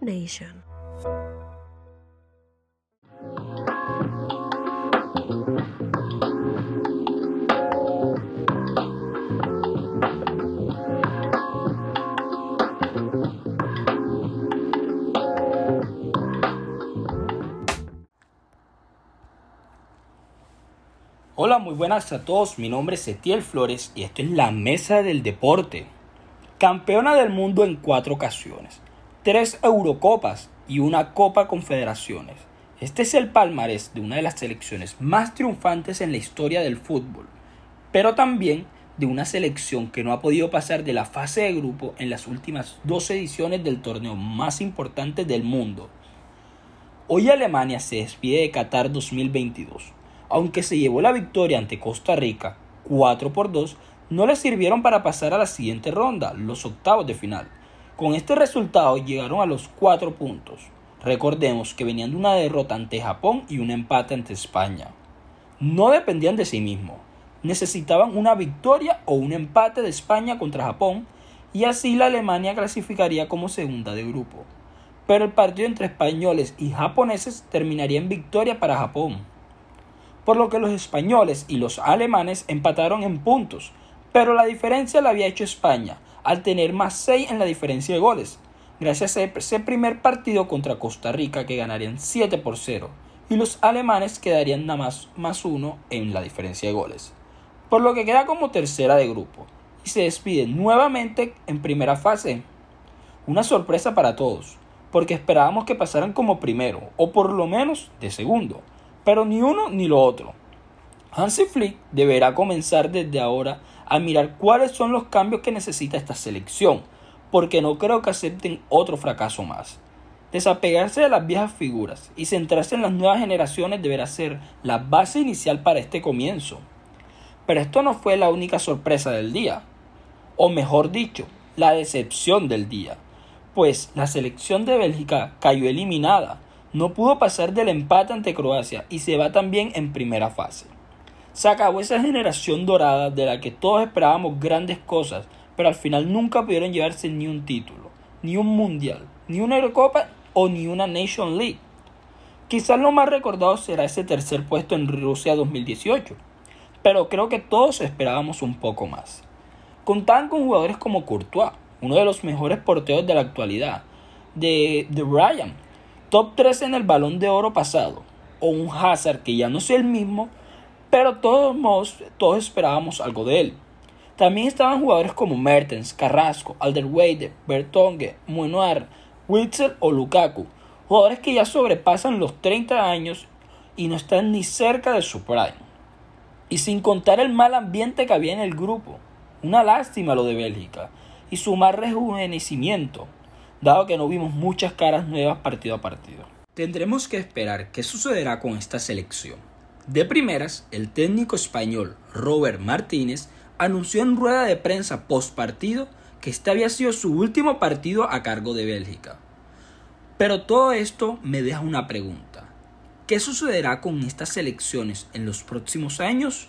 Nation. Hola, muy buenas a todos. Mi nombre es Etiel Flores y esto es la Mesa del Deporte. Campeona del mundo en cuatro ocasiones, tres Eurocopas y una Copa Confederaciones. Este es el palmarés de una de las selecciones más triunfantes en la historia del fútbol, pero también de una selección que no ha podido pasar de la fase de grupo en las últimas dos ediciones del torneo más importante del mundo. Hoy Alemania se despide de Qatar 2022 aunque se llevó la victoria ante Costa Rica 4 por 2, no le sirvieron para pasar a la siguiente ronda, los octavos de final. Con este resultado llegaron a los 4 puntos. Recordemos que venían de una derrota ante Japón y un empate ante España. No dependían de sí mismos. Necesitaban una victoria o un empate de España contra Japón y así la Alemania clasificaría como segunda de grupo. Pero el partido entre españoles y japoneses terminaría en victoria para Japón por lo que los españoles y los alemanes empataron en puntos, pero la diferencia la había hecho España, al tener más 6 en la diferencia de goles, gracias a ese primer partido contra Costa Rica que ganarían 7 por 0, y los alemanes quedarían nada más más 1 en la diferencia de goles, por lo que queda como tercera de grupo, y se despide nuevamente en primera fase. Una sorpresa para todos, porque esperábamos que pasaran como primero, o por lo menos de segundo, pero ni uno ni lo otro. Hansi Flick deberá comenzar desde ahora a mirar cuáles son los cambios que necesita esta selección, porque no creo que acepten otro fracaso más. Desapegarse de las viejas figuras y centrarse en las nuevas generaciones deberá ser la base inicial para este comienzo. Pero esto no fue la única sorpresa del día, o mejor dicho, la decepción del día, pues la selección de Bélgica cayó eliminada no pudo pasar del empate ante Croacia y se va también en primera fase. Se acabó esa generación dorada de la que todos esperábamos grandes cosas, pero al final nunca pudieron llevarse ni un título, ni un mundial, ni una Eurocopa o ni una Nation League. Quizás lo más recordado será ese tercer puesto en Rusia 2018, pero creo que todos esperábamos un poco más. Contaban con jugadores como Courtois, uno de los mejores porteros de la actualidad, de, de Ryan, top 3 en el balón de oro pasado, o un Hazard que ya no es el mismo, pero todos todos esperábamos algo de él. También estaban jugadores como Mertens, Carrasco, Alderweide, Bertongue, Muenoir, Witzel o Lukaku, jugadores que ya sobrepasan los 30 años y no están ni cerca de su prime. Y sin contar el mal ambiente que había en el grupo, una lástima lo de Bélgica, y su mal rejuvenecimiento, dado que no vimos muchas caras nuevas partido a partido. Tendremos que esperar qué sucederá con esta selección. De primeras, el técnico español Robert Martínez anunció en rueda de prensa post partido que este había sido su último partido a cargo de Bélgica. Pero todo esto me deja una pregunta. ¿Qué sucederá con estas selecciones en los próximos años?